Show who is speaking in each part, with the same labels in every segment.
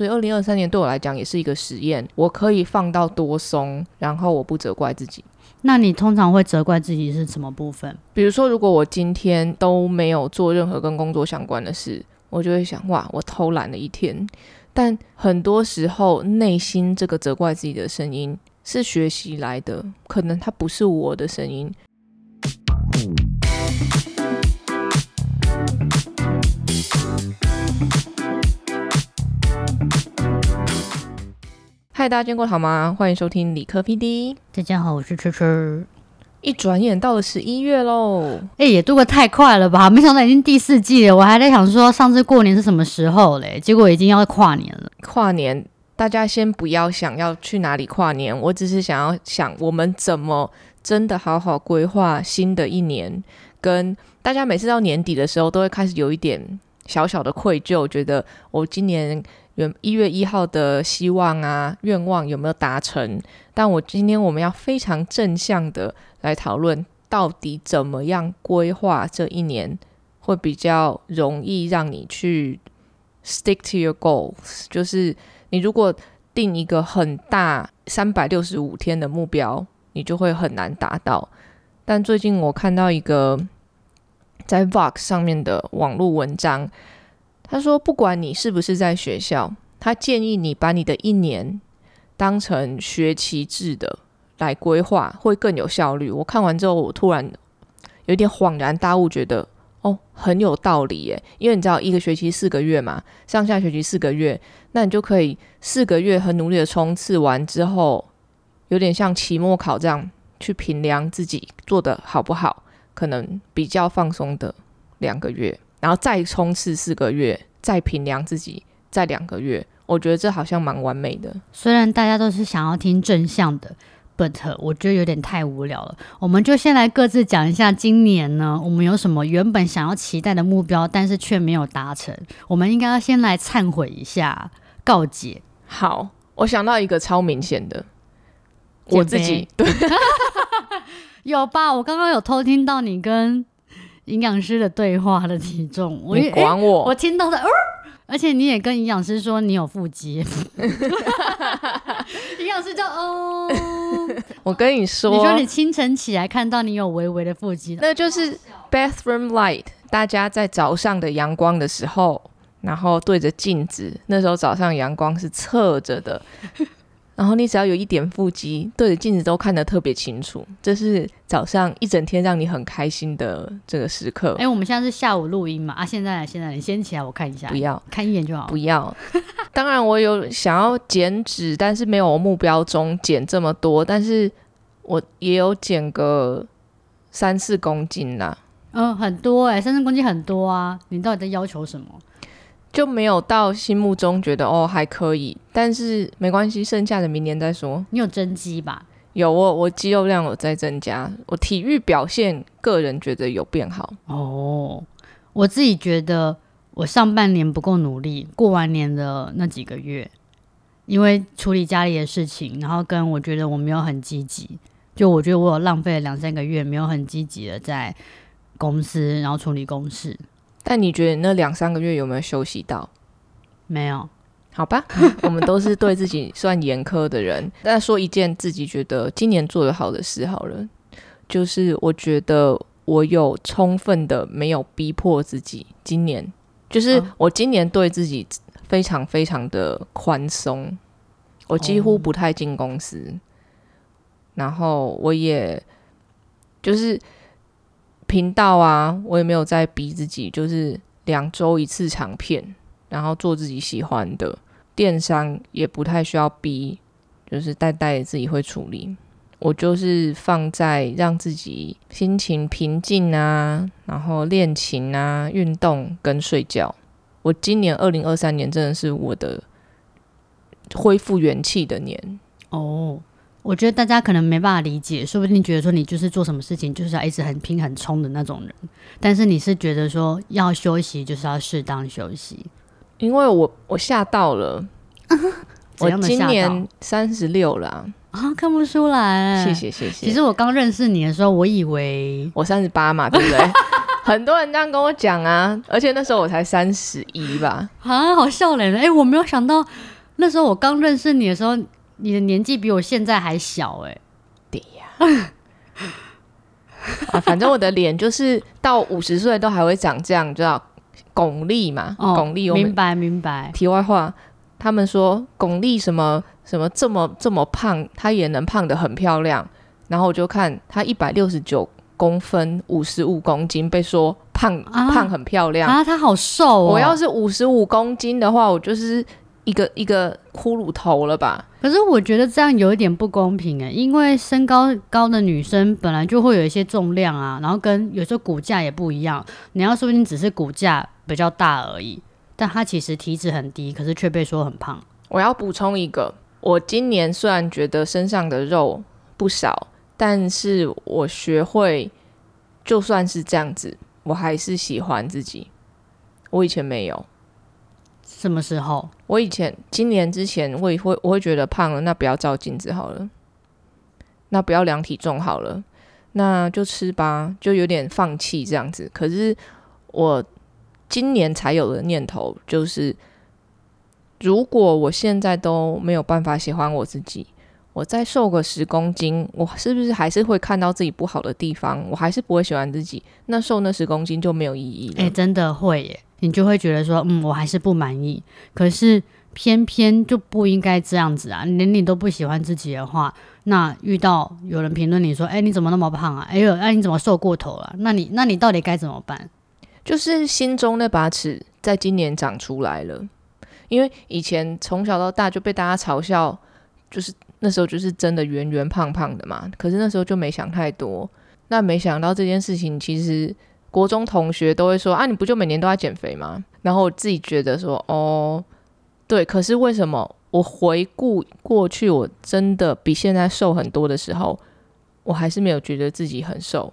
Speaker 1: 所以二零二三年对我来讲也是一个实验，我可以放到多松，然后我不责怪自己。
Speaker 2: 那你通常会责怪自己是什么部分？
Speaker 1: 比如说，如果我今天都没有做任何跟工作相关的事，我就会想，哇，我偷懒了一天。但很多时候，内心这个责怪自己的声音是学习来的，可能它不是我的声音。嗨，大家见过好吗？欢迎收听理科 PD。
Speaker 2: 大家好，我是吃吃。
Speaker 1: 一转眼到了十一月喽，
Speaker 2: 哎，也度过太快了吧？没想到已经第四季了，我还在想说上次过年是什么时候嘞？结果已经要跨年了。
Speaker 1: 跨年，大家先不要想要去哪里跨年，我只是想要想我们怎么真的好好规划新的一年。跟大家每次到年底的时候，都会开始有一点小小的愧疚，觉得我今年。一月一号的希望啊，愿望有没有达成？但我今天我们要非常正向的来讨论，到底怎么样规划这一年会比较容易让你去 stick to your goals。就是你如果定一个很大三百六十五天的目标，你就会很难达到。但最近我看到一个在 Vox 上面的网络文章。他说：“不管你是不是在学校，他建议你把你的一年当成学期制的来规划，会更有效率。”我看完之后，我突然有点恍然大悟，觉得哦，很有道理耶。因为你知道，一个学期四个月嘛，上下学期四个月，那你就可以四个月很努力的冲刺完之后，有点像期末考这样去评量自己做的好不好，可能比较放松的两个月。然后再冲刺四个月，再评量自己，再两个月，我觉得这好像蛮完美的。
Speaker 2: 虽然大家都是想要听正向的，but 我觉得有点太无聊了。我们就先来各自讲一下今年呢，我们有什么原本想要期待的目标，但是却没有达成。我们应该要先来忏悔一下，告解。
Speaker 1: 好，我想到一个超明显的，我自己对，
Speaker 2: 有吧？我刚刚有偷听到你跟。营养师的对话的体重，
Speaker 1: 我管我，
Speaker 2: 我听到的，而且你也跟营养师说你有腹肌，营养师就哦，
Speaker 1: 我跟你说，
Speaker 2: 你说你清晨起来看到你有微微的腹肌，
Speaker 1: 那就是 bathroom light，大家在早上的阳光的时候，然后对着镜子，那时候早上阳光是侧着的。然后你只要有一点腹肌，对着镜子都看得特别清楚，这是早上一整天让你很开心的这个时刻。
Speaker 2: 哎，我们现在是下午录音嘛？啊，现在现在你先起来，我看一下。
Speaker 1: 不要
Speaker 2: 看一眼就好。
Speaker 1: 不要。当然我有想要减脂，但是没有目标中减这么多，但是我也有减个三四公斤啦。
Speaker 2: 嗯，很多哎，三四公斤很多啊。你到底在要求什么？
Speaker 1: 就没有到心目中觉得哦还可以，但是没关系，剩下的明年再说。
Speaker 2: 你有增肌吧？
Speaker 1: 有，我我肌肉量有在增加，我体育表现个人觉得有变好。
Speaker 2: 哦，我自己觉得我上半年不够努力，过完年的那几个月，因为处理家里的事情，然后跟我觉得我没有很积极，就我觉得我有浪费了两三个月，没有很积极的在公司，然后处理公事。
Speaker 1: 但你觉得那两三个月有没有休息到？
Speaker 2: 没有，
Speaker 1: 好吧，我们都是对自己算严苛的人。那说一件自己觉得今年做的好的事好了，就是我觉得我有充分的没有逼迫自己。今年就是我今年对自己非常非常的宽松，我几乎不太进公司，然后我也就是。频道啊，我也没有在逼自己，就是两周一次长片，然后做自己喜欢的电商，也不太需要逼，就是代代自己会处理。我就是放在让自己心情平静啊，然后练琴啊、运动跟睡觉。我今年二零二三年真的是我的恢复元气的年
Speaker 2: 哦。我觉得大家可能没办法理解，说不定觉得说你就是做什么事情就是要一直很拼很冲的那种人，但是你是觉得说要休息就是要适当休息，
Speaker 1: 因为我我吓到了，我今年三十六了
Speaker 2: 啊，看不出来，
Speaker 1: 谢谢谢谢。
Speaker 2: 其实我刚认识你的时候，我以为
Speaker 1: 我三十八嘛，对不对？很多人这样跟我讲啊，而且那时候我才三十一吧，
Speaker 2: 啊，好笑脸的。哎、我没有想到那时候我刚认识你的时候，你的年纪比我现在还小、哎，
Speaker 1: 对呀。啊，反正我的脸就是到五十岁都还会长这样，叫巩俐嘛，
Speaker 2: 哦，
Speaker 1: 巩俐。我
Speaker 2: 明白明白。
Speaker 1: 题外话，他们说巩俐什么什么这么这么胖，她也能胖得很漂亮。然后我就看她一百六十九公分，五十五公斤，被说胖、
Speaker 2: 啊
Speaker 1: 胖很漂亮。
Speaker 2: 啊，她好瘦哦！
Speaker 1: 我要是五十五公斤的话，我就是一个一个骷髅头了吧？
Speaker 2: 可是我觉得这样有一点不公平哎，因为身高高的女生本来就会有一些重量啊，然后跟有时候骨架也不一样。你要说不定只是骨架比较大而已，但她其实体脂很低，可是却被说很胖。
Speaker 1: 我要补充一个，我今年虽然觉得身上的肉不少，但是我学会，就算是这样子，我还是喜欢自己。我以前没有，
Speaker 2: 什么时候？
Speaker 1: 我以前今年之前，我也会我会觉得胖了，那不要照镜子好了，那不要量体重好了，那就吃吧，就有点放弃这样子。可是我今年才有的念头就是，如果我现在都没有办法喜欢我自己，我再瘦个十公斤，我是不是还是会看到自己不好的地方？我还是不会喜欢自己，那瘦那十公斤就没有意义了。
Speaker 2: 哎、真的会耶，你就会觉得说，嗯，我还是不满意。可是偏偏就不应该这样子啊！连你都不喜欢自己的话，那遇到有人评论你说，哎、你怎么那么胖啊？哎呦，哎、你怎么瘦过头了？那你那你到底该怎么办？
Speaker 1: 就是心中那把尺在今年长出来了，因为以前从小到大就被大家嘲笑，就是那时候就是真的圆圆胖胖的嘛。可是那时候就没想太多，那没想到这件事情其实国中同学都会说啊，你不就每年都在减肥吗？然后我自己觉得说哦，对，可是为什么我回顾过去，我真的比现在瘦很多的时候，我还是没有觉得自己很瘦。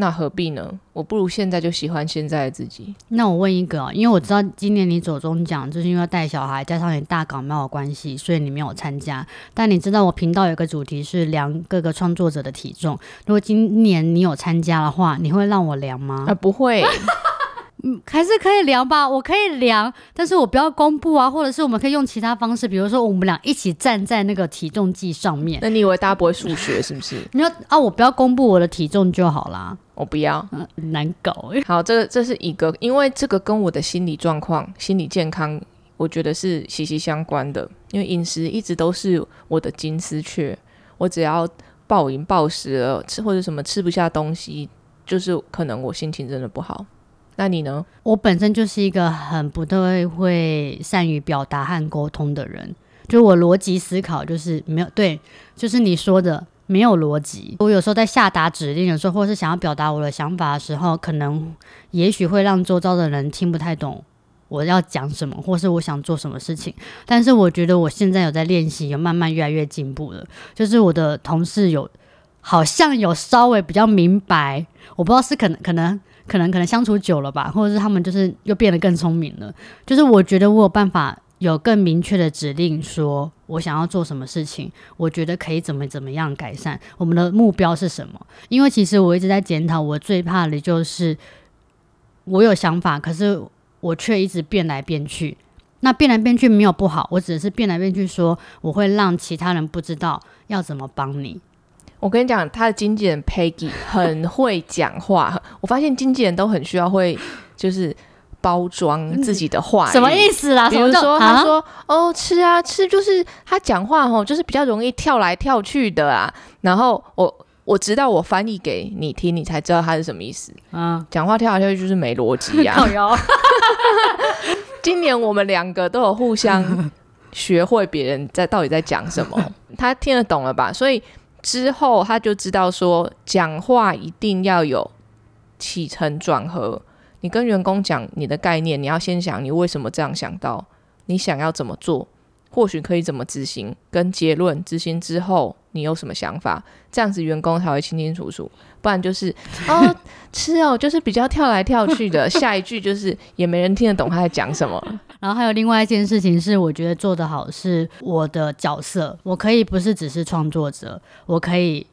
Speaker 1: 那何必呢？我不如现在就喜欢现在的自己。
Speaker 2: 那我问一个、哦，因为我知道今年你走中奖，就是因为要带小孩，加上你大港没有关系，所以你没有参加。但你知道我频道有个主题是量各个创作者的体重，如果今年你有参加的话，你会让我量吗？
Speaker 1: 啊，不会，嗯
Speaker 2: 还是可以量吧，我可以量，但是我不要公布啊，或者是我们可以用其他方式，比如说我们俩一起站在那个体重计上面。
Speaker 1: 那你以为大家不会数学是不是？
Speaker 2: 你要啊，我不要公布我的体重就好啦，
Speaker 1: 我不要。
Speaker 2: 嗯、难搞欸
Speaker 1: 好，这这是一个，因为这个跟我的心理状况、心理健康，我觉得是息息相关的。因为饮食一直都是我的金丝雀，我只要暴饮暴食了，吃或者什么吃不下东西，就是可能我心情真的不好。那你呢？
Speaker 2: 我本身就是一个很不太会善于表达和沟通的人，就我逻辑思考就是没有对，就是你说的没有逻辑。我有时候在下达指令的时候，或是想要表达我的想法的时候，可能也许会让周遭的人听不太懂我要讲什么，或是我想做什么事情。但是我觉得我现在有在练习，有慢慢越来越进步了。就是我的同事有好像有稍微比较明白，我不知道是可能可能。可能可能相处久了吧，或者是他们就是又变得更聪明了。就是我觉得我有办法有更明确的指令，说我想要做什么事情，我觉得可以怎么怎么样改善，我们的目标是什么？因为其实我一直在检讨，我最怕的就是我有想法，可是我却一直变来变去。那变来变去没有不好，我只是变来变去说，我会让其他人不知道要怎么帮你。
Speaker 1: 我跟你讲，他的经纪人 Peggy 很会讲话，我发现经纪人都很需要会就是包装自己的话语，
Speaker 2: 什么意思啦？
Speaker 1: 比如说，他说：“哦，吃啊吃，就是他讲话吼，就是比较容易跳来跳去的啊。”然后我我直到我翻译给你听，你才知道他是什么意思。
Speaker 2: 嗯，
Speaker 1: 讲话跳来跳去就是没逻辑啊
Speaker 2: 靠！腰。
Speaker 1: 今年我们两个都有互相学会别人在到底在讲什么，他听得懂了吧？所以之后他就知道说，讲话一定要有起承转合。你跟员工讲你的概念，你要先想你为什么这样想到，你想要怎么做，或许可以怎么执行，跟结论执行之后你有什么想法，这样子员工才会清清楚楚。不然就是哦吃哦，就是比较跳来跳去的，下一句就是也没人听得懂他在讲什么。
Speaker 2: 然后还有另外一件事情是，我觉得做得好是我的角色，我可以不是只是创作者，我可以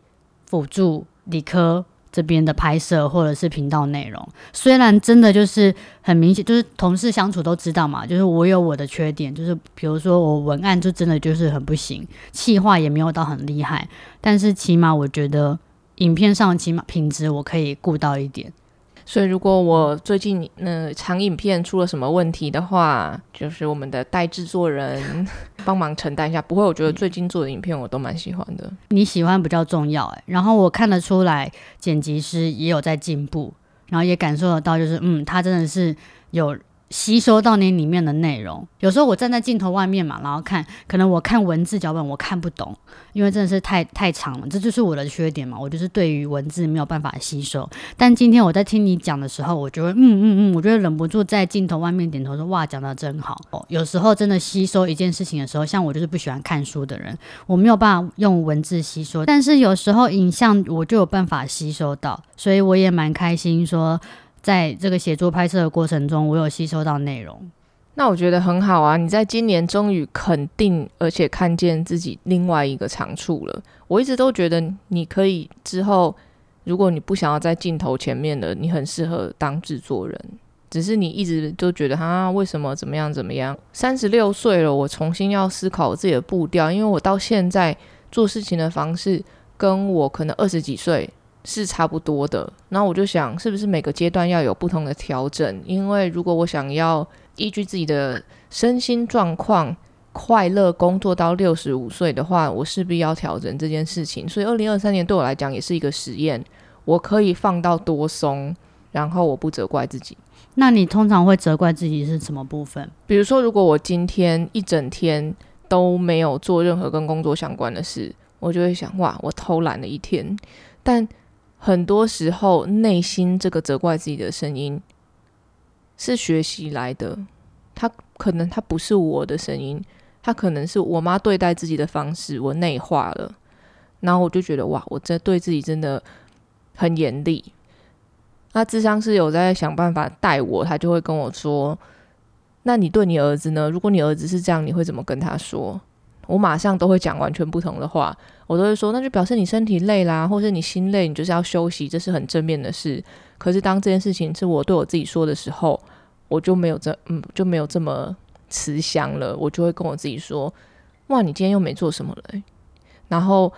Speaker 2: 辅助理科这边的拍摄或者是频道内容。虽然真的就是很明显，就是同事相处都知道嘛，就是我有我的缺点，就是比如说我文案就真的就是很不行，气话也没有到很厉害，但是起码我觉得影片上起码品质我可以顾到一点。
Speaker 1: 所以，如果我最近那长影片出了什么问题的话，就是我们的代制作人帮忙承担一下。不会，我觉得最近做的影片我都蛮喜欢的。
Speaker 2: 你喜欢比较重要哎，然后我看得出来剪辑师也有在进步，然后也感受得到，就是嗯，他真的是有。吸收到那里面的内容，有时候我站在镜头外面嘛，然后看，可能我看文字脚本我看不懂，因为真的是太太长了，这就是我的缺点嘛。我就是对于文字没有办法吸收。但今天我在听你讲的时候，我就会嗯嗯嗯，我觉得忍不住在镜头外面点头说哇，讲的真好。哦有时候真的吸收一件事情的时候，像我就是不喜欢看书的人，我没有办法用文字吸收，但是有时候影像我就有办法吸收到，所以我也蛮开心说。在这个写作拍摄的过程中，我有吸收到内容，
Speaker 1: 那我觉得很好啊！你在今年终于肯定而且看见自己另外一个长处了。我一直都觉得你可以之后，如果你不想要在镜头前面的，你很适合当制作人。只是你一直都觉得啊，为什么怎么样怎么样？三十六岁了，我重新要思考我自己的步调，因为我到现在做事情的方式跟我可能二十几岁。是差不多的，然后我就想，是不是每个阶段要有不同的调整？因为如果我想要依据自己的身心状况快乐工作到六十五岁的话，我势必要调整这件事情。所以，二零二三年对我来讲也是一个实验，我可以放到多松，然后我不责怪自己。
Speaker 2: 那你通常会责怪自己是什么部分？
Speaker 1: 比如说，如果我今天一整天都没有做任何跟工作相关的事，我就会想，哇，我偷懒了一天，但。很多时候，内心这个责怪自己的声音是学习来的。他可能他不是我的声音，他可能是我妈对待自己的方式，我内化了。然后我就觉得哇，我这对自己真的很严厉。那智商是有在想办法带我，他就会跟我说：“那你对你儿子呢？如果你儿子是这样，你会怎么跟他说？”我马上都会讲完全不同的话，我都会说，那就表示你身体累啦，或是你心累，你就是要休息，这是很正面的事。可是当这件事情是我对我自己说的时候，我就没有这嗯就没有这么慈祥了，我就会跟我自己说，哇，你今天又没做什么了。然后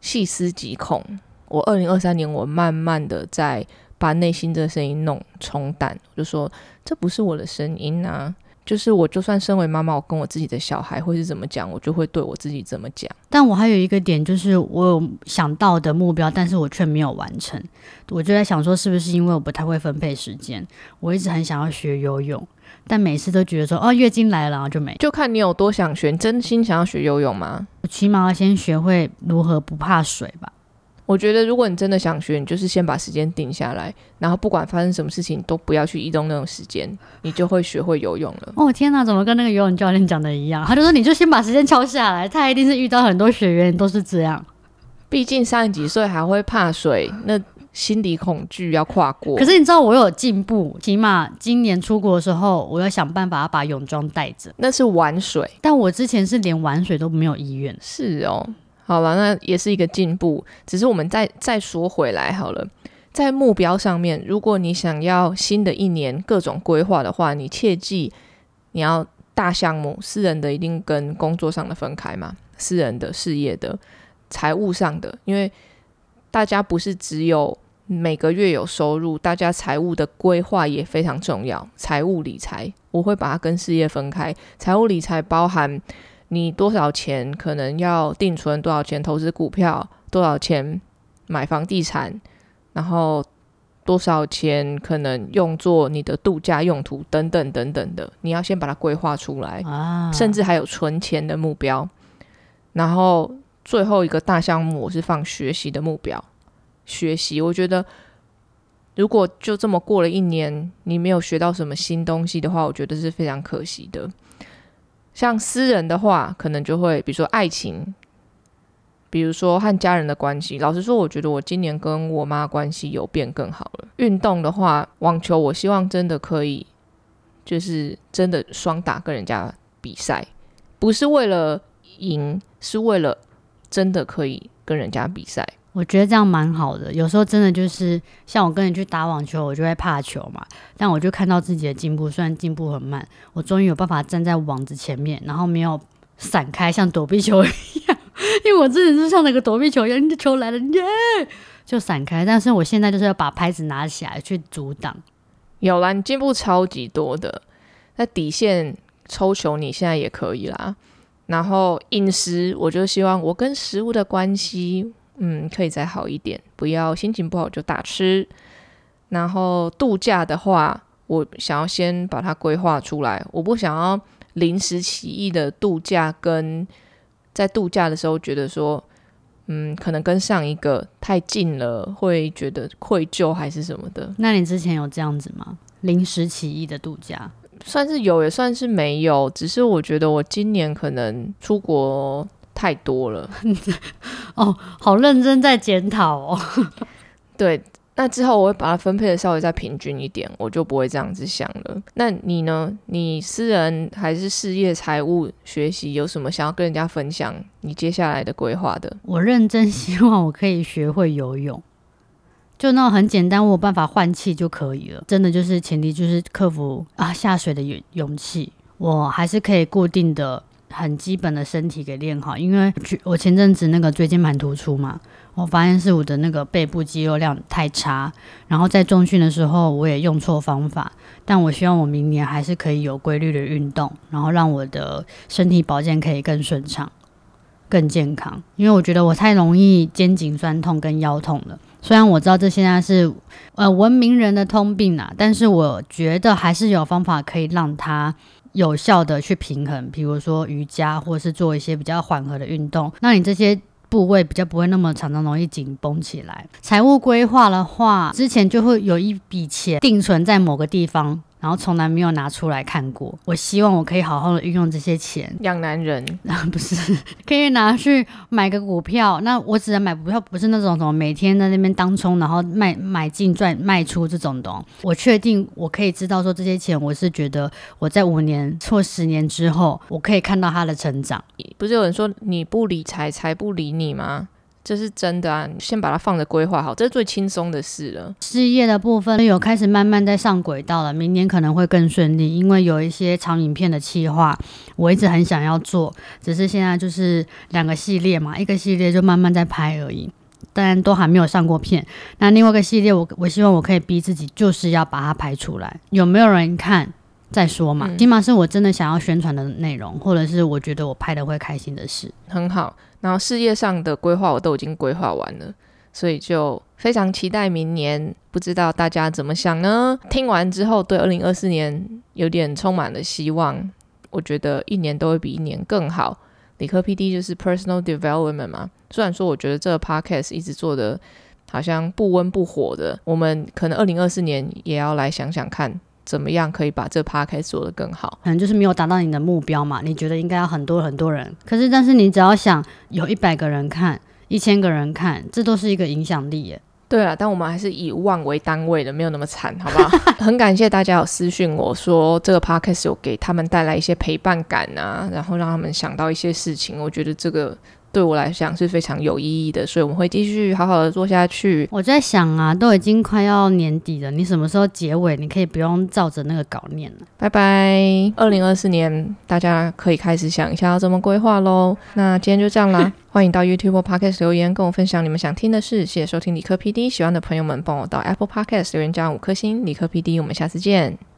Speaker 1: 细思极恐，我二零二三年我慢慢的在把内心的声音弄冲淡，就说这不是我的声音啊。就是我，就算身为妈妈，我跟我自己的小孩会是怎么讲，我就会对我自己怎么讲。
Speaker 2: 但我还有一个点，就是我有想到的目标，但是我却没有完成。我就在想说，是不是因为我不太会分配时间？我一直很想要学游泳，但每次都觉得说，哦，月经来了就没。
Speaker 1: 就看你有多想学，真心想要学游泳吗？
Speaker 2: 我起码要先学会如何不怕水吧。
Speaker 1: 我觉得，如果你真的想学，你就是先把时间定下来，然后不管发生什么事情，都不要去移动那种时间，你就会学会游泳了。
Speaker 2: 哦天哪，怎么跟那个游泳教练讲的一样？他就说你就先把时间敲下来，他一定是遇到很多学员都是这样。
Speaker 1: 毕竟三十几岁还会怕水，那心理恐惧要跨过。
Speaker 2: 可是你知道我有进步，起码今年出国的时候，我要想办法把泳装带着。
Speaker 1: 那是玩水，
Speaker 2: 但我之前是连玩水都没有意愿。
Speaker 1: 是哦。好了，那也是一个进步。只是我们再再说回来好了，在目标上面，如果你想要新的一年各种规划的话，你切记你要大项目，私人的一定跟工作上的分开嘛，私人的事业的财务上的，因为大家不是只有每个月有收入，大家财务的规划也非常重要。财务理财，我会把它跟事业分开。财务理财包含。你多少钱可能要定存？多少钱投资股票？多少钱买房地产？然后多少钱可能用作你的度假用途？等等等等的，你要先把它规划出来啊！甚至还有存钱的目标。然后最后一个大项目，我是放学习的目标。学习，我觉得如果就这么过了一年，你没有学到什么新东西的话，我觉得是非常可惜的。像私人的话，可能就会比如说爱情，比如说和家人的关系。老实说，我觉得我今年跟我妈关系有变更好了。运动的话，网球，我希望真的可以，就是真的双打跟人家比赛，不是为了赢，是为了真的可以跟人家比赛。
Speaker 2: 我觉得这样蛮好的。有时候真的就是像我跟你去打网球，我就会怕球嘛，但我就看到自己的进步，虽然进步很慢，我终于有办法站在网子前面，然后没有闪开，像躲避球 一样。因为我真的是像那个躲避球一样，球来了耶就闪开。但是我现在就是要把拍子拿起来去阻挡。
Speaker 1: 有啦，你进步超级多的。那底线抽球你现在也可以啦。然后饮食，我就希望我跟食物的关系，嗯，可以再好一点，不要心情不好就大吃。然后度假的话，我想要先把它规划出来，我不想要临时起意的度假，跟在度假的时候觉得说，嗯，可能跟上一个太近了，会觉得愧疚还是什么的。
Speaker 2: 那你之前有这样子吗？临时起意的度假？
Speaker 1: 算是有，也算是没有。只是我觉得我今年可能出国太多了。
Speaker 2: 哦，好认真在检讨哦。
Speaker 1: 对，那之后我会把它分配的稍微再平均一点，我就不会这样子想了。那你呢？你私人还是事业、财务、学习，有什么想要跟人家分享？你接下来的规划的？
Speaker 2: 我认真希望我可以学会游泳。就那种很简单，我有办法换气就可以了。真的就是前提就是克服啊下水的勇勇气。我还是可以固定的很基本的身体给练好，因为我前阵子那个椎间盘突出嘛，我发现是我的那个背部肌肉量太差。然后在重训的时候我也用错方法，但我希望我明年还是可以有规律的运动，然后让我的身体保健可以更顺畅、更健康。因为我觉得我太容易肩颈酸痛跟腰痛了。虽然我知道这现在是呃文明人的通病啊，但是我觉得还是有方法可以让它有效的去平衡，比如说瑜伽，或是做一些比较缓和的运动，那你这些部位比较不会那么常常容易紧绷起来。财务规划的话，之前就会有一笔钱定存在某个地方。然后从来没有拿出来看过。我希望我可以好好的运用这些钱
Speaker 1: 养男人，
Speaker 2: 不是可以拿去买个股票。那我只能买股票，不是那种什么每天在那边当冲，然后卖买进赚卖出这种的。我确定我可以知道说这些钱，我是觉得我在五年或十年之后，我可以看到它的成长。
Speaker 1: 不是有人说你不理财，财不理你吗？这是真的啊！先把它放着规划好，这是最轻松的事了。
Speaker 2: 事业的部分有开始慢慢在上轨道了，明年可能会更顺利，因为有一些长影片的企划，我一直很想要做，只是现在就是两个系列嘛，一个系列就慢慢在拍而已，但都还没有上过片。那另外一个系列，我我希望我可以逼自己，就是要把它拍出来，有没有人看再说嘛？起码是我真的想要宣传的内容，或者是我觉得我拍的会开心的事，
Speaker 1: 很好。然后事业上的规划我都已经规划完了，所以就非常期待明年。不知道大家怎么想呢？听完之后对二零二四年有点充满了希望。我觉得一年都会比一年更好。理科 P D 就是 Personal Development 嘛。虽然说我觉得这个 Podcast 一直做的好像不温不火的，我们可能二零二四年也要来想想看。怎么样可以把这趴开始做得更好？
Speaker 2: 可能就是没有达到你的目标嘛？你觉得应该要很多很多人，可是但是你只要想有一百个人看，一千个人看，这都是一个影响力耶。
Speaker 1: 对啊，但我们还是以万为单位的，没有那么惨，好不好？很感谢大家有私讯我说这个 podcast 有给他们带来一些陪伴感啊，然后让他们想到一些事情。我觉得这个。对我来讲是非常有意义的，所以我们会继续好好的做下去。
Speaker 2: 我在想啊，都已经快要年底了，你什么时候结尾？你可以不用照着那个稿念了。
Speaker 1: 拜拜，二零二四年大家可以开始想一下要怎么规划喽。那今天就这样啦，欢迎到 YouTube Podcast 留言跟我分享你们想听的事。谢谢收听理科 PD，喜欢的朋友们帮我到 Apple Podcast 留言加五颗星。理科 PD，我们下次见。